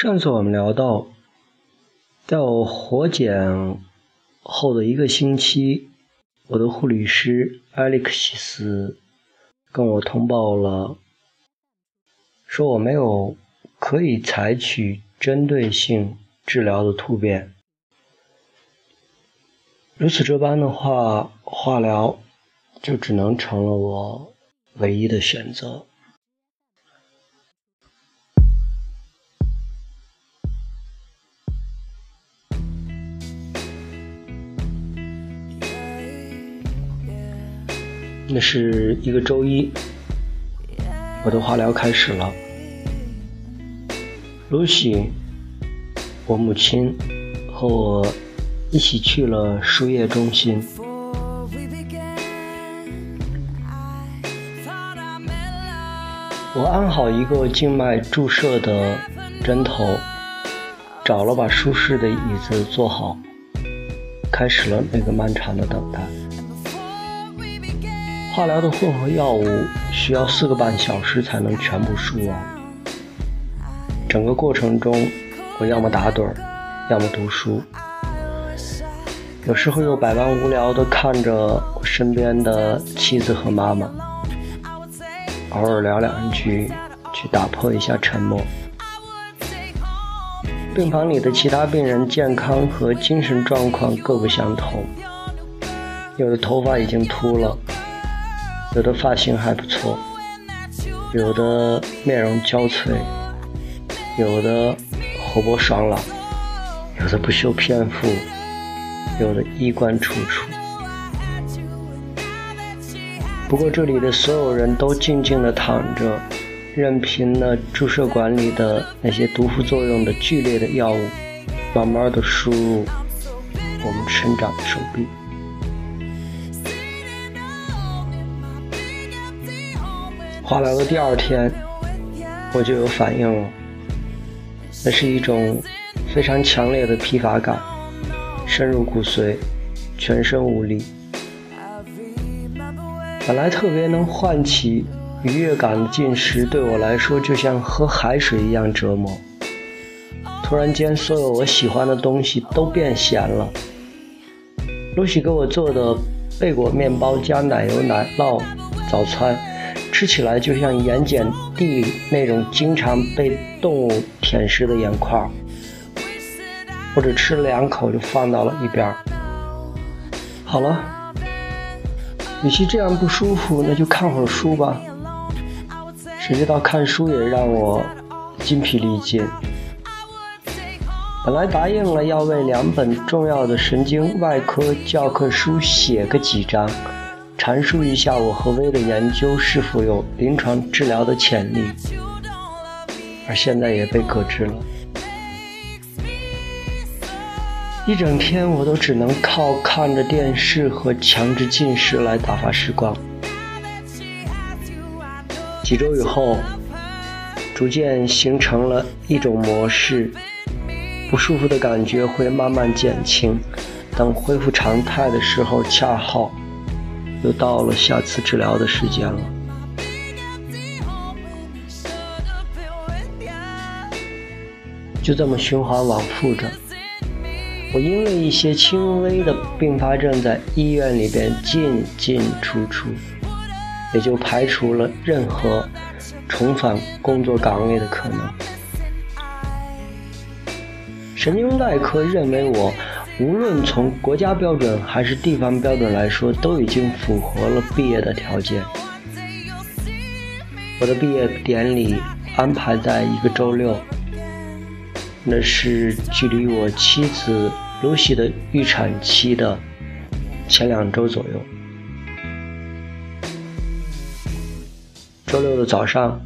上次我们聊到，在我活检后的一个星期，我的护理师艾利克西斯跟我通报了，说我没有可以采取针对性治疗的突变。如此这般的话，化疗就只能成了我唯一的选择。那是一个周一，我的化疗开始了。露西，我母亲和我一起去了输液中心。我安好一个静脉注射的针头，找了把舒适的椅子坐好，开始了那个漫长的等待。化疗的混合药物需要四个半小时才能全部输完。整个过程中，我要么打盹，要么读书，有时候又百般无聊地看着我身边的妻子和妈妈，偶尔聊两句，去打破一下沉默。病房里的其他病人健康和精神状况各不相同，有的头发已经秃了。有的发型还不错，有的面容憔悴，有的活泼爽朗，有的不修边幅，有的衣冠楚楚。不过这里的所有人都静静地躺着，任凭那注射管里的那些毒副作用的剧烈的药物，慢慢地输入我们生长的手臂。化疗的第二天，我就有反应了。那是一种非常强烈的疲乏感，深入骨髓，全身无力。本来特别能唤起愉悦感的进食，对我来说就像喝海水一样折磨。突然间，所有我喜欢的东西都变咸了。露西给我做的贝果面包加奶油奶酪早餐。吃起来就像盐碱地里那种经常被动物舔食的盐块，或者吃了两口就放到了一边。好了，与其这样不舒服，那就看会儿书吧。谁知道看书也让我筋疲力尽。本来答应了要为两本重要的神经外科教科书写个几章。阐述一下我和薇的研究是否有临床治疗的潜力，而现在也被搁置了。一整天我都只能靠看着电视和强制进食来打发时光。几周以后，逐渐形成了一种模式，不舒服的感觉会慢慢减轻，等恢复常态的时候，恰好。又到了下次治疗的时间了，就这么循环往复着。我因为一些轻微的并发症在医院里边进进出出，也就排除了任何重返工作岗位的可能。神经外科认为我。无论从国家标准还是地方标准来说，都已经符合了毕业的条件。我的毕业典礼安排在一个周六，那是距离我妻子露西的预产期的前两周左右。周六的早上，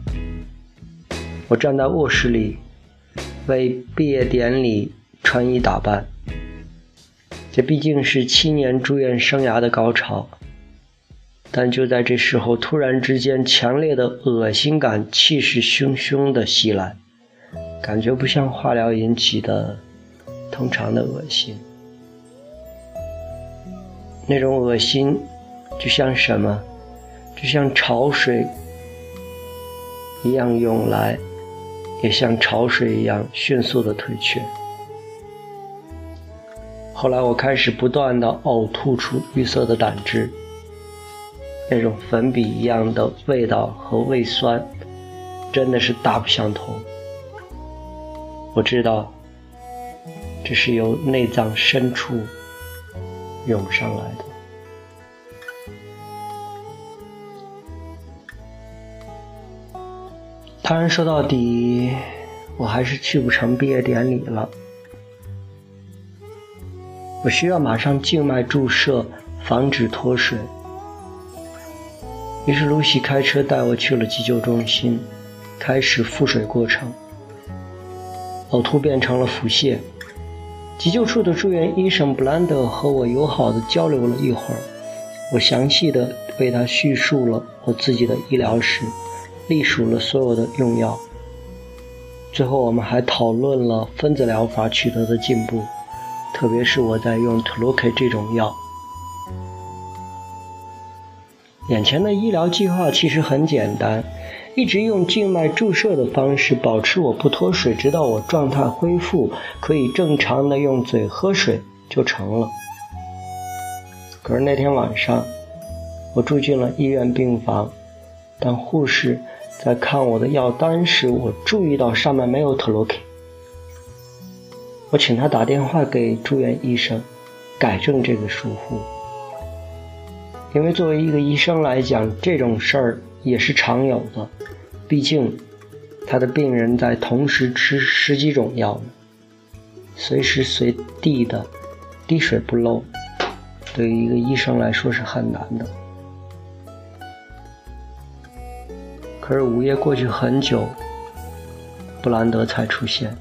我站在卧室里，为毕业典礼穿衣打扮。这毕竟是七年住院生涯的高潮，但就在这时候，突然之间，强烈的恶心感气势汹汹的袭来，感觉不像化疗引起的通常的恶心，那种恶心就像什么，就像潮水一样涌来，也像潮水一样迅速的退却。后来我开始不断的呕吐出绿色的胆汁，那种粉笔一样的味道和胃酸，真的是大不相同。我知道，这是由内脏深处涌上来的。当然，说到底，我还是去不成毕业典礼了。我需要马上静脉注射，防止脱水。于是露西开车带我去了急救中心，开始腹水过程。呕吐变成了腹泻。急救处的住院医生布兰德和我友好的交流了一会儿，我详细的为他叙述了我自己的医疗史。隶属了所有的用药，最后我们还讨论了分子疗法取得的进步，特别是我在用 t l o k 这种药。眼前的医疗计划其实很简单，一直用静脉注射的方式保持我不脱水，直到我状态恢复，可以正常的用嘴喝水就成了。可是那天晚上，我住进了医院病房，但护士。在看我的药单时，我注意到上面没有特洛 K。我请他打电话给住院医生，改正这个疏忽。因为作为一个医生来讲，这种事儿也是常有的。毕竟，他的病人在同时吃十几种药呢，随时随地的滴水不漏，对于一个医生来说是很难的。可是午夜过去很久，布兰德才出现。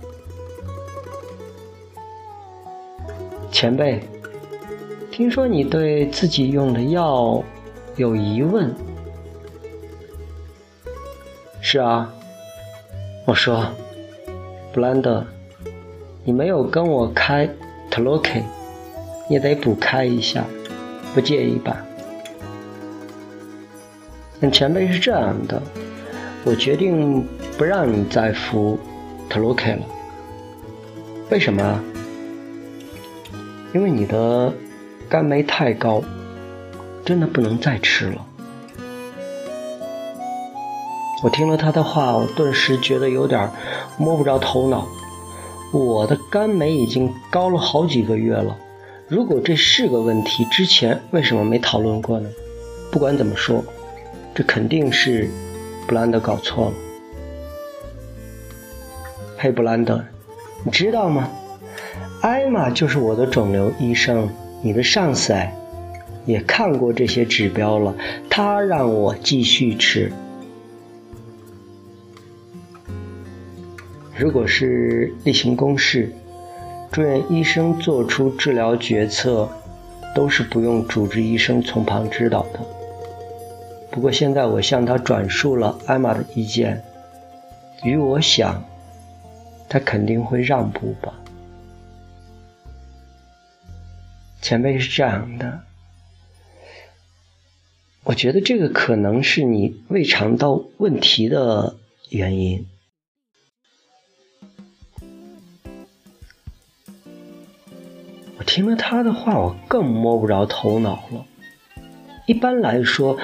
前辈，听说你对自己用的药有疑问？是啊，我说，布兰德，你没有跟我开特洛 K，你得补开一下，不介意吧？那前辈是这样的。我决定不让你再服特洛 K 了。为什么？因为你的肝酶太高，真的不能再吃了。我听了他的话，我顿时觉得有点摸不着头脑。我的肝酶已经高了好几个月了，如果这是个问题，之前为什么没讨论过呢？不管怎么说，这肯定是。布兰德搞错了，嘿，布兰德，你知道吗？艾玛就是我的肿瘤医生，你的上司哎，也看过这些指标了，他让我继续吃。如果是例行公事，住院医生做出治疗决策，都是不用主治医生从旁指导的。不过现在我向他转述了艾玛的意见，与我想，他肯定会让步吧。前辈是这样的，我觉得这个可能是你胃肠道问题的原因。我听了他的话，我更摸不着头脑了。一般来说。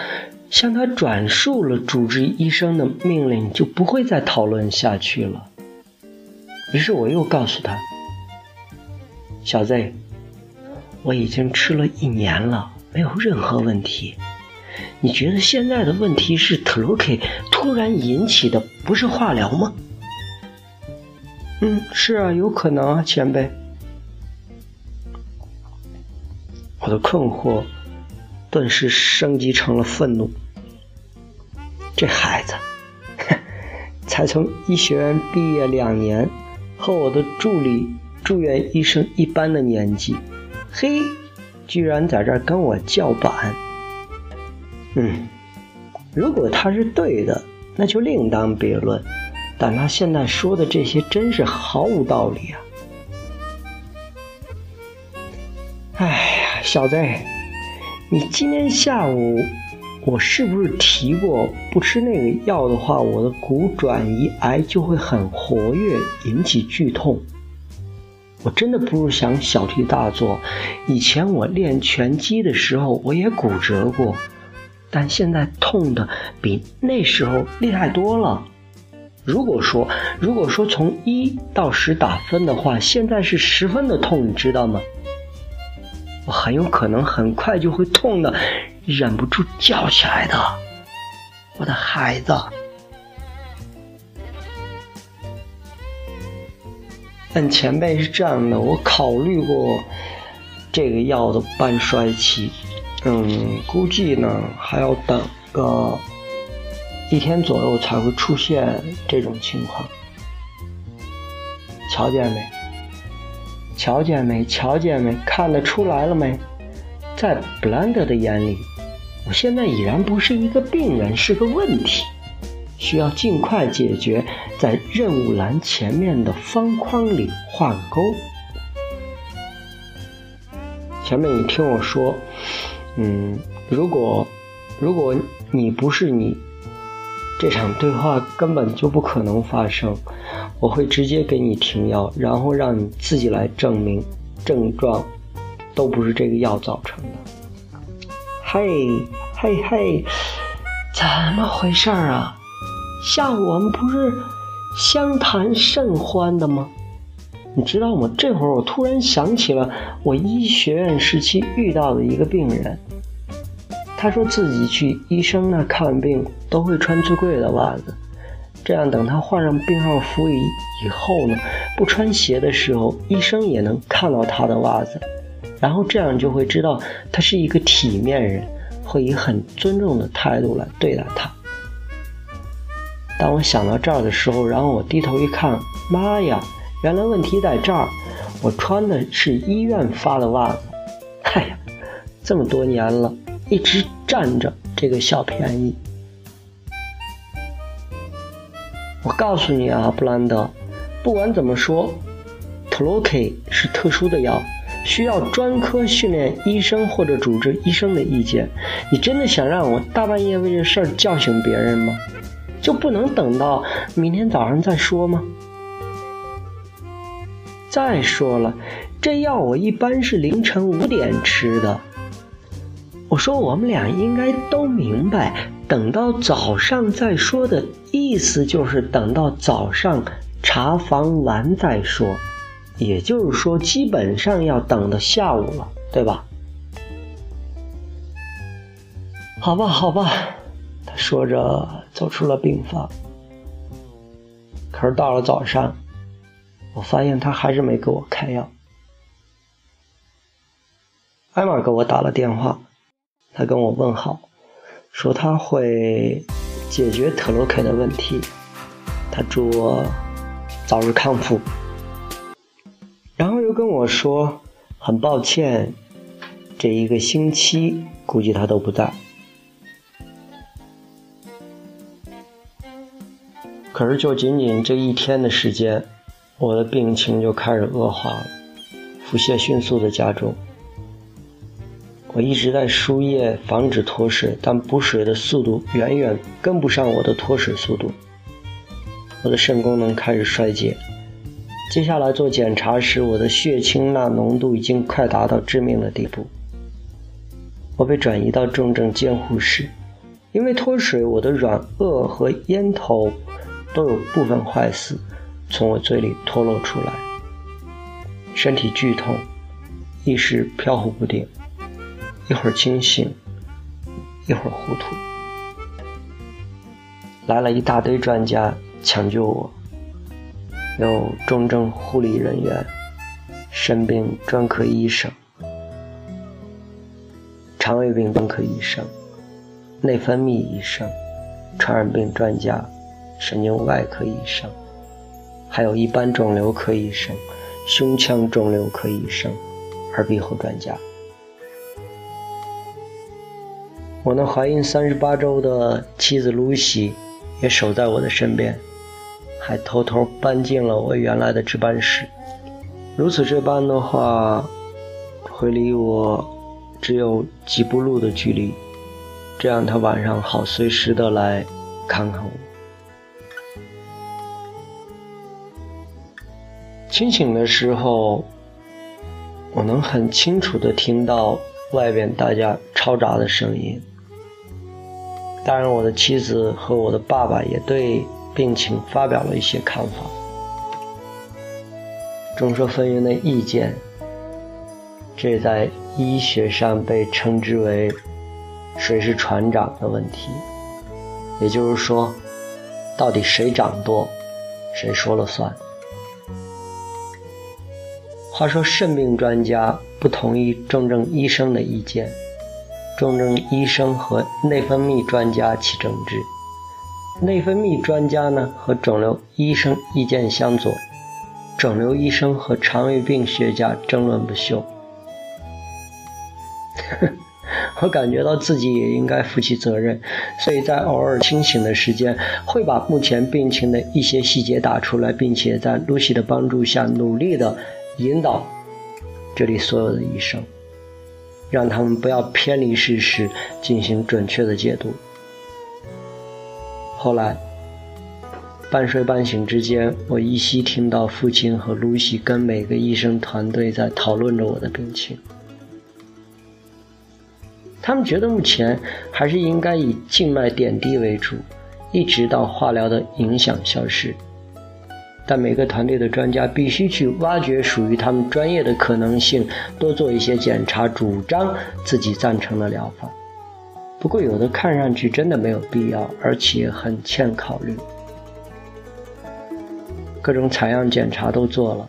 向他转述了主治医生的命令，就不会再讨论下去了。于是我又告诉他：“小 Z，我已经吃了一年了，没有任何问题。你觉得现在的问题是特洛 K 突然引起的，不是化疗吗？”“嗯，是啊，有可能啊，前辈。”我的困惑。顿时升级成了愤怒。这孩子，才从医学院毕业两年，和我的助理住院医生一般的年纪，嘿，居然在这跟我叫板。嗯，如果他是对的，那就另当别论。但他现在说的这些，真是毫无道理啊！哎呀，小子。你今天下午我是不是提过，不吃那个药的话，我的骨转移癌就会很活跃，引起剧痛？我真的不是想小题大做。以前我练拳击的时候，我也骨折过，但现在痛的比那时候厉害多了。如果说，如果说从一到十打分的话，现在是十分的痛，你知道吗？我很有可能很快就会痛的，忍不住叫起来的。我的孩子，但前辈是这样的，我考虑过这个药的半衰期，嗯，估计呢还要等个。一天左右才会出现这种情况，瞧见没？瞧见没？瞧见没？看得出来了没？在布兰德的眼里，我现在已然不是一个病人，是个问题，需要尽快解决，在任务栏前面的方框里画个勾。前面你听我说，嗯，如果如果你不是你。这场对话根本就不可能发生，我会直接给你停药，然后让你自己来证明症状都不是这个药造成的。嘿，嘿嘿，怎么回事儿啊？下午我们不是相谈甚欢的吗？你知道吗？这会儿我突然想起了我医学院时期遇到的一个病人。他说自己去医生那看病都会穿最贵的袜子，这样等他换上病号服以以后呢，不穿鞋的时候，医生也能看到他的袜子，然后这样就会知道他是一个体面人，会以很尊重的态度来对待他。当我想到这儿的时候，然后我低头一看，妈呀，原来问题在这儿，我穿的是医院发的袜子，哎呀，这么多年了。一直占着这个小便宜。我告诉你啊，布兰德，不管怎么说，特洛 K 是特殊的药，需要专科训练医生或者主治医生的意见。你真的想让我大半夜为这事儿叫醒别人吗？就不能等到明天早上再说吗？再说了，这药我一般是凌晨五点吃的。我说我们俩应该都明白，等到早上再说的意思就是等到早上查房完再说，也就是说基本上要等到下午了，对吧？好吧，好吧，他说着走出了病房。可是到了早上，我发现他还是没给我开药。艾玛给我打了电话。他跟我问好，说他会解决特洛克的问题，他祝我早日康复，然后又跟我说很抱歉，这一个星期估计他都不在。可是就仅仅这一天的时间，我的病情就开始恶化了，腹泻迅速的加重。我一直在输液防止脱水，但补水的速度远远跟不上我的脱水速度。我的肾功能开始衰竭。接下来做检查时，我的血清钠浓度已经快达到致命的地步。我被转移到重症监护室，因为脱水，我的软腭和咽头都有部分坏死，从我嘴里脱落出来。身体剧痛，意识飘忽不定。一会儿清醒，一会儿糊涂。来了一大堆专家抢救我，有重症护理人员、肾病专科医生、肠胃病专科医生、内分泌医生、传染病专家、神经外科医生，还有一般肿瘤科医生、胸腔肿瘤科医生、耳鼻喉专家。我那怀孕三十八周的妻子露西也守在我的身边，还偷偷搬进了我原来的值班室。如此这般的话，会离我只有几步路的距离，这样他晚上好随时的来看看我。清醒的时候，我能很清楚的听到外边大家嘈杂的声音。当然，我的妻子和我的爸爸也对病情发表了一些看法，众说纷纭的意见。这在医学上被称之为“谁是船长”的问题，也就是说，到底谁掌舵，谁说了算。话说，肾病专家不同意重症医生的意见。重症医生和内分泌专家起争执，内分泌专家呢和肿瘤医生意见相左，肿瘤医生和肠胃病学家争论不休。我感觉到自己也应该负起责任，所以在偶尔清醒的时间，会把目前病情的一些细节打出来，并且在露西的帮助下，努力的引导这里所有的医生。让他们不要偏离事实，进行准确的解读。后来，半睡半醒之间，我依稀听到父亲和露西跟每个医生团队在讨论着我的病情。他们觉得目前还是应该以静脉点滴为主，一直到化疗的影响消失。但每个团队的专家必须去挖掘属于他们专业的可能性，多做一些检查，主张自己赞成的疗法。不过有的看上去真的没有必要，而且很欠考虑。各种采样检查都做了，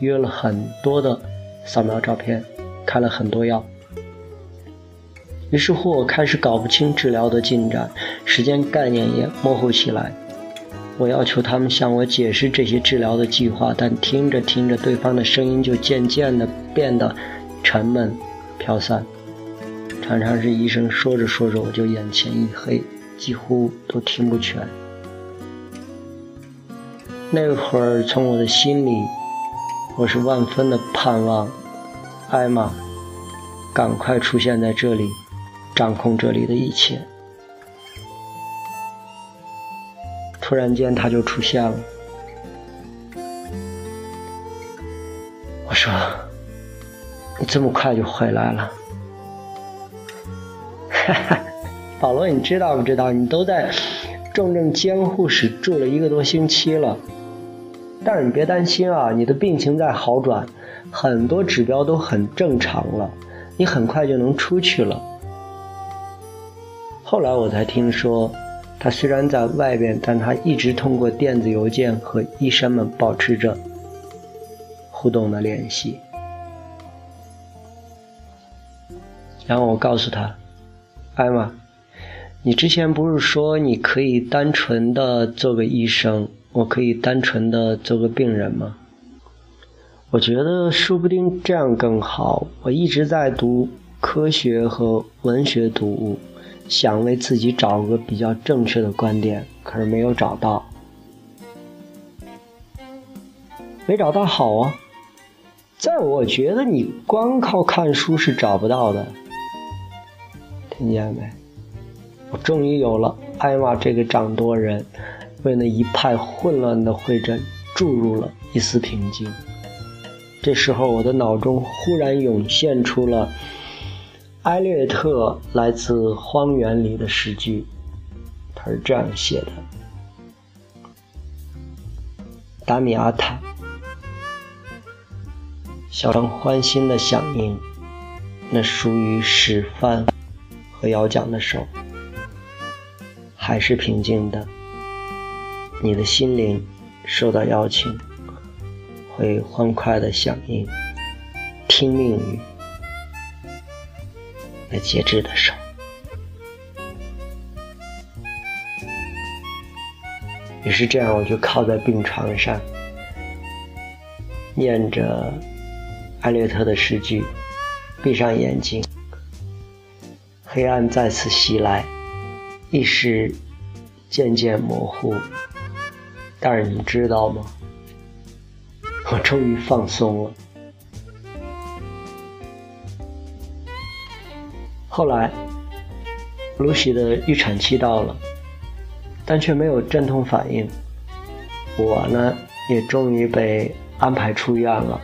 约了很多的扫描照片，开了很多药。于是乎，我开始搞不清治疗的进展，时间概念也模糊起来。我要求他们向我解释这些治疗的计划，但听着听着，对方的声音就渐渐的变得沉闷、飘散。常常是医生说着说着，我就眼前一黑，几乎都听不全。那会儿，从我的心里，我是万分的盼望艾玛赶快出现在这里，掌控这里的一切。突然间，他就出现了。我说：“你这么快就回来了？”哈哈，保罗，你知道不知道？你都在重症监护室住了一个多星期了。但是你别担心啊，你的病情在好转，很多指标都很正常了，你很快就能出去了。后来我才听说。他虽然在外边，但他一直通过电子邮件和医生们保持着互动的联系。然后我告诉他：“艾玛，你之前不是说你可以单纯的做个医生，我可以单纯的做个病人吗？我觉得说不定这样更好。我一直在读科学和文学读物。”想为自己找个比较正确的观点，可是没有找到。没找到好啊，在我觉得你光靠看书是找不到的。听见没？我终于有了艾玛这个掌舵人，为那一派混乱的会诊注入了一丝平静。这时候，我的脑中忽然涌现出了。埃略特来自《荒原》里的诗句，他是这样写的：“达米阿塔，小张欢欣的响应，那属于史范和摇桨的手，还是平静的。你的心灵受到邀请，会欢快的响应，听命于。”那节制的手，于是这样，我就靠在病床上，念着艾略特的诗句，闭上眼睛。黑暗再次袭来，意识渐渐模糊。但是你知道吗？我终于放松了。后来，露西的预产期到了，但却没有阵痛反应。我呢，也终于被安排出院了。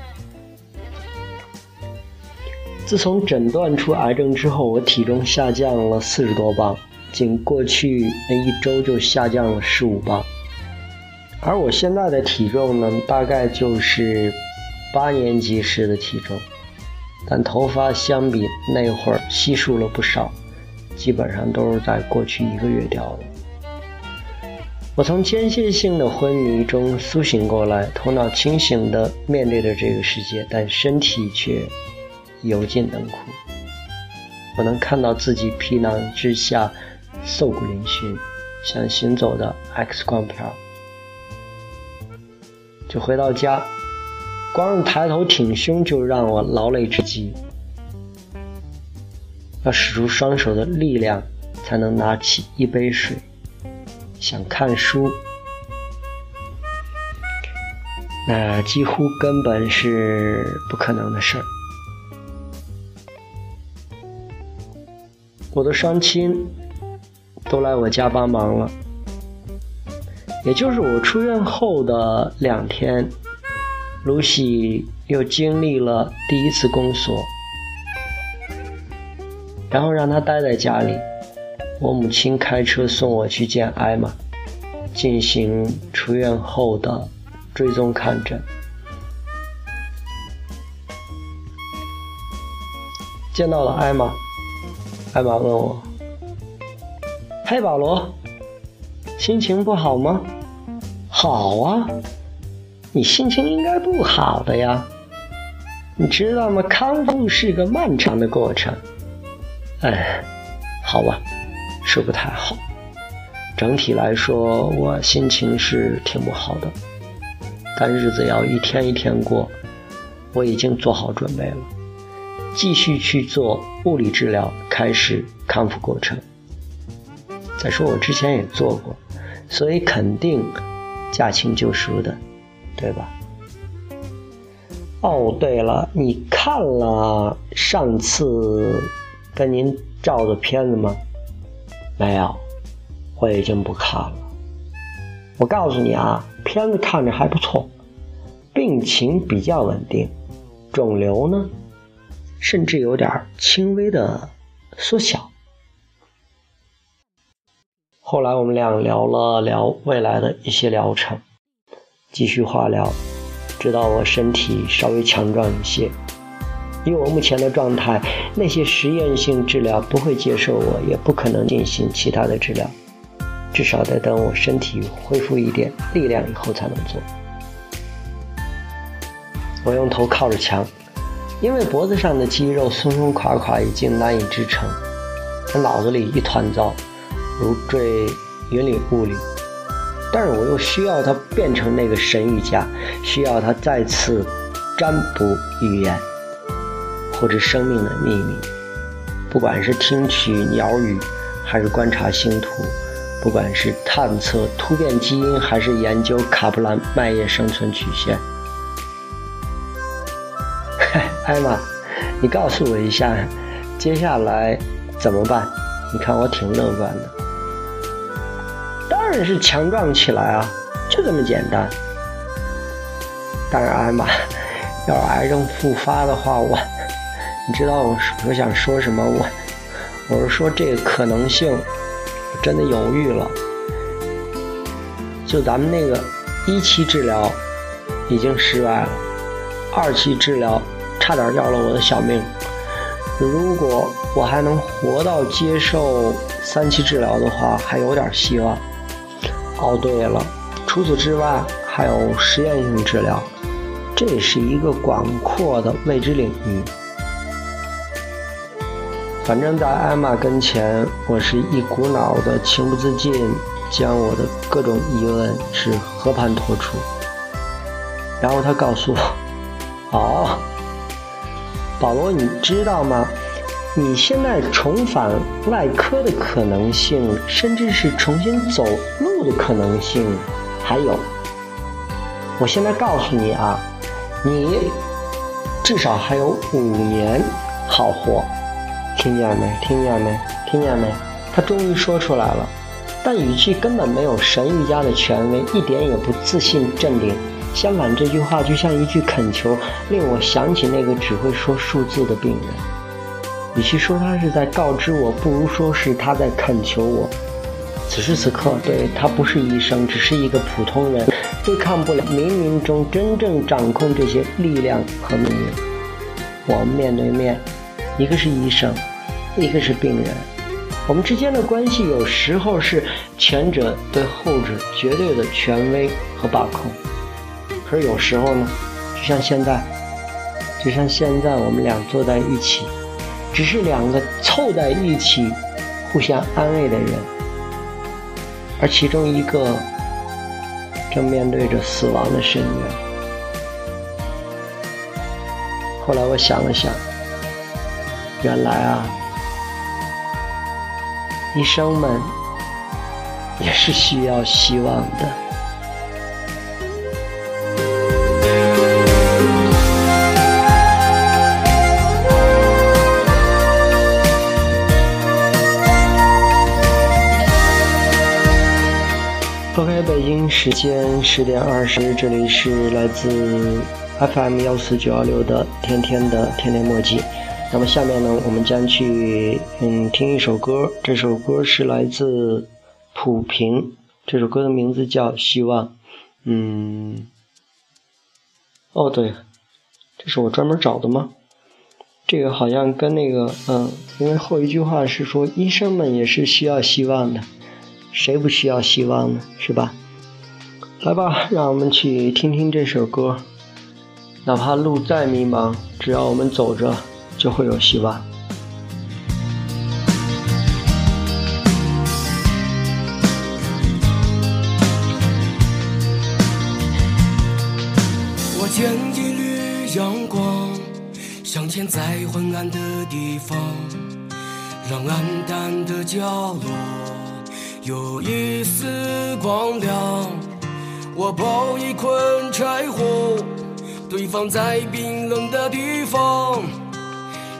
自从诊断出癌症之后，我体重下降了四十多磅，仅过去那一周就下降了十五磅。而我现在的体重呢，大概就是八年级时的体重，但头发相比那会儿稀疏了不少，基本上都是在过去一个月掉的。我从间歇性的昏迷中苏醒过来，头脑清醒地面对着这个世界，但身体却油尽灯枯。我能看到自己皮囊之下瘦骨嶙峋，像行走的 X 光片。就回到家，光是抬头挺胸就让我劳累至极，要使出双手的力量才能拿起一杯水。想看书，那几乎根本是不可能的事儿。我的双亲都来我家帮忙了，也就是我出院后的两天，露西又经历了第一次宫缩，然后让她待在家里。我母亲开车送我去见艾玛，进行出院后的追踪看诊。见到了艾玛，艾玛问我：“嘿，保罗，心情不好吗？”“好啊，你心情应该不好的呀。你知道吗？康复是个漫长的过程。”“哎，好吧。”是不太好，整体来说，我心情是挺不好的，但日子要一天一天过，我已经做好准备了，继续去做物理治疗，开始康复过程。再说我之前也做过，所以肯定驾轻就熟的，对吧？哦，对了，你看了上次跟您照的片子吗？没有，我已经不看了。我告诉你啊，片子看着还不错，病情比较稳定，肿瘤呢，甚至有点轻微的缩小。后来我们俩聊了聊未来的一些疗程，继续化疗，直到我身体稍微强壮一些。以我目前的状态，那些实验性治疗不会接受我，也不可能进行其他的治疗，至少得等我身体恢复一点力量以后才能做。我用头靠着墙，因为脖子上的肌肉松松垮垮，已经难以支撑，脑子里一团糟，如坠云里雾里。但是我又需要它变成那个神谕家，需要它再次占卜预言。或者生命的秘密，不管是听取鸟语，还是观察星图，不管是探测突变基因，还是研究卡普兰麦叶生存曲线。艾玛，你告诉我一下，接下来怎么办？你看我挺乐观的，然是强壮起来啊，就这么简单。当然，艾玛，要是癌症复发的话，我。你知道我我想说什么？我我是说这个可能性，真的犹豫了。就咱们那个一期治疗已经失败了，二期治疗差点要了我的小命。如果我还能活到接受三期治疗的话，还有点希望。哦，对了，除此之外还有实验性治疗，这是一个广阔的未知领域。反正，在艾玛跟前，我是一股脑的情不自禁，将我的各种疑问是和盘托出。然后他告诉我：“哦，保罗，你知道吗？你现在重返外科的可能性，甚至是重新走的可能性，还有，我现在告诉你啊，你至少还有五年好活。”听见没？听见没？听见没？他终于说出来了，但语气根本没有神瑜伽的权威，一点也不自信镇定。相反，这句话就像一句恳求，令我想起那个只会说数字的病人。与其说他是在告知我，不如说是他在恳求我。此时此刻，对他不是医生，只是一个普通人，对抗不了冥冥中真正掌控这些力量和命运。我们面对面，一个是医生，一个是病人。我们之间的关系有时候是前者对后者绝对的权威和把控。可是有时候呢，就像现在，就像现在我们俩坐在一起，只是两个凑在一起互相安慰的人，而其中一个正面对着死亡的深渊。后来我想了想，原来啊，医生们也是需要希望的。时间十点二十，这里是来自 FM 幺四九幺六的天天的天天墨迹。那么下面呢，我们将去嗯听一首歌，这首歌是来自普平，这首歌的名字叫《希望》。嗯，哦对，这是我专门找的吗？这个好像跟那个嗯，因为后一句话是说医生们也是需要希望的。谁不需要希望呢？是吧？来吧，让我们去听听这首歌。哪怕路再迷茫，只要我们走着，就会有希望。我捡一缕阳光，向前在昏暗的地方，让暗淡的角落。有一丝光亮，我抱一捆柴火，堆放在冰冷的地方。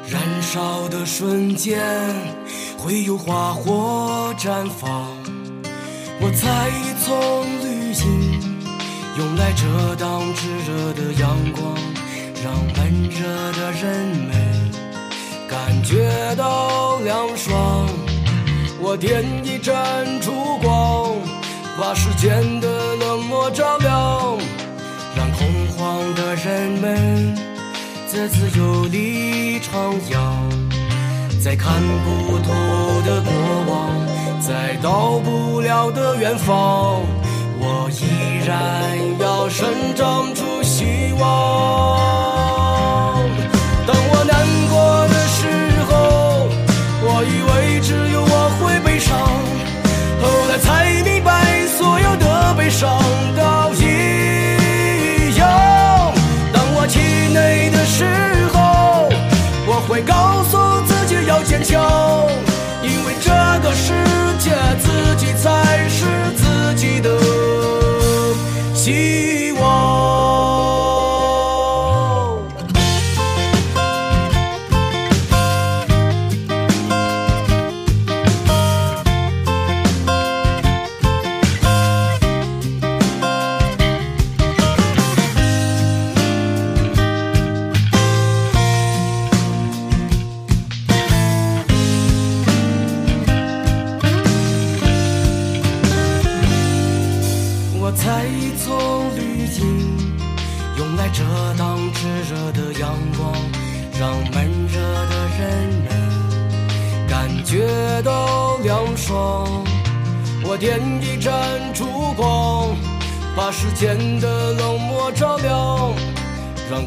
燃烧的瞬间，会有花火绽放。我采一丛绿荫，用来遮挡炙热的阳光，让闷热的人们感觉到凉爽。我点一盏烛光，把世间的冷漠照亮，让恐慌的人们在自由里徜徉，在看不透的过往，在到不了的远方，我依然要生长出希望。当我难过的时候，我以为只有我。会悲伤，后来才，一生的。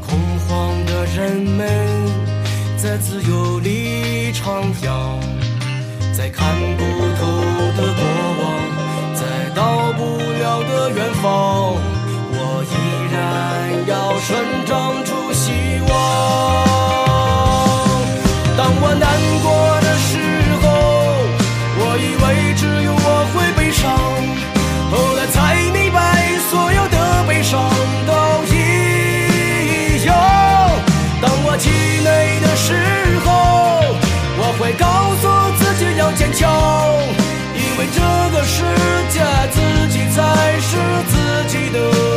恐慌的人们在自由里徜徉，在看不透的过往，在到不了的远方，我依然要生长出坚强，因为这个世界自己才是自己的。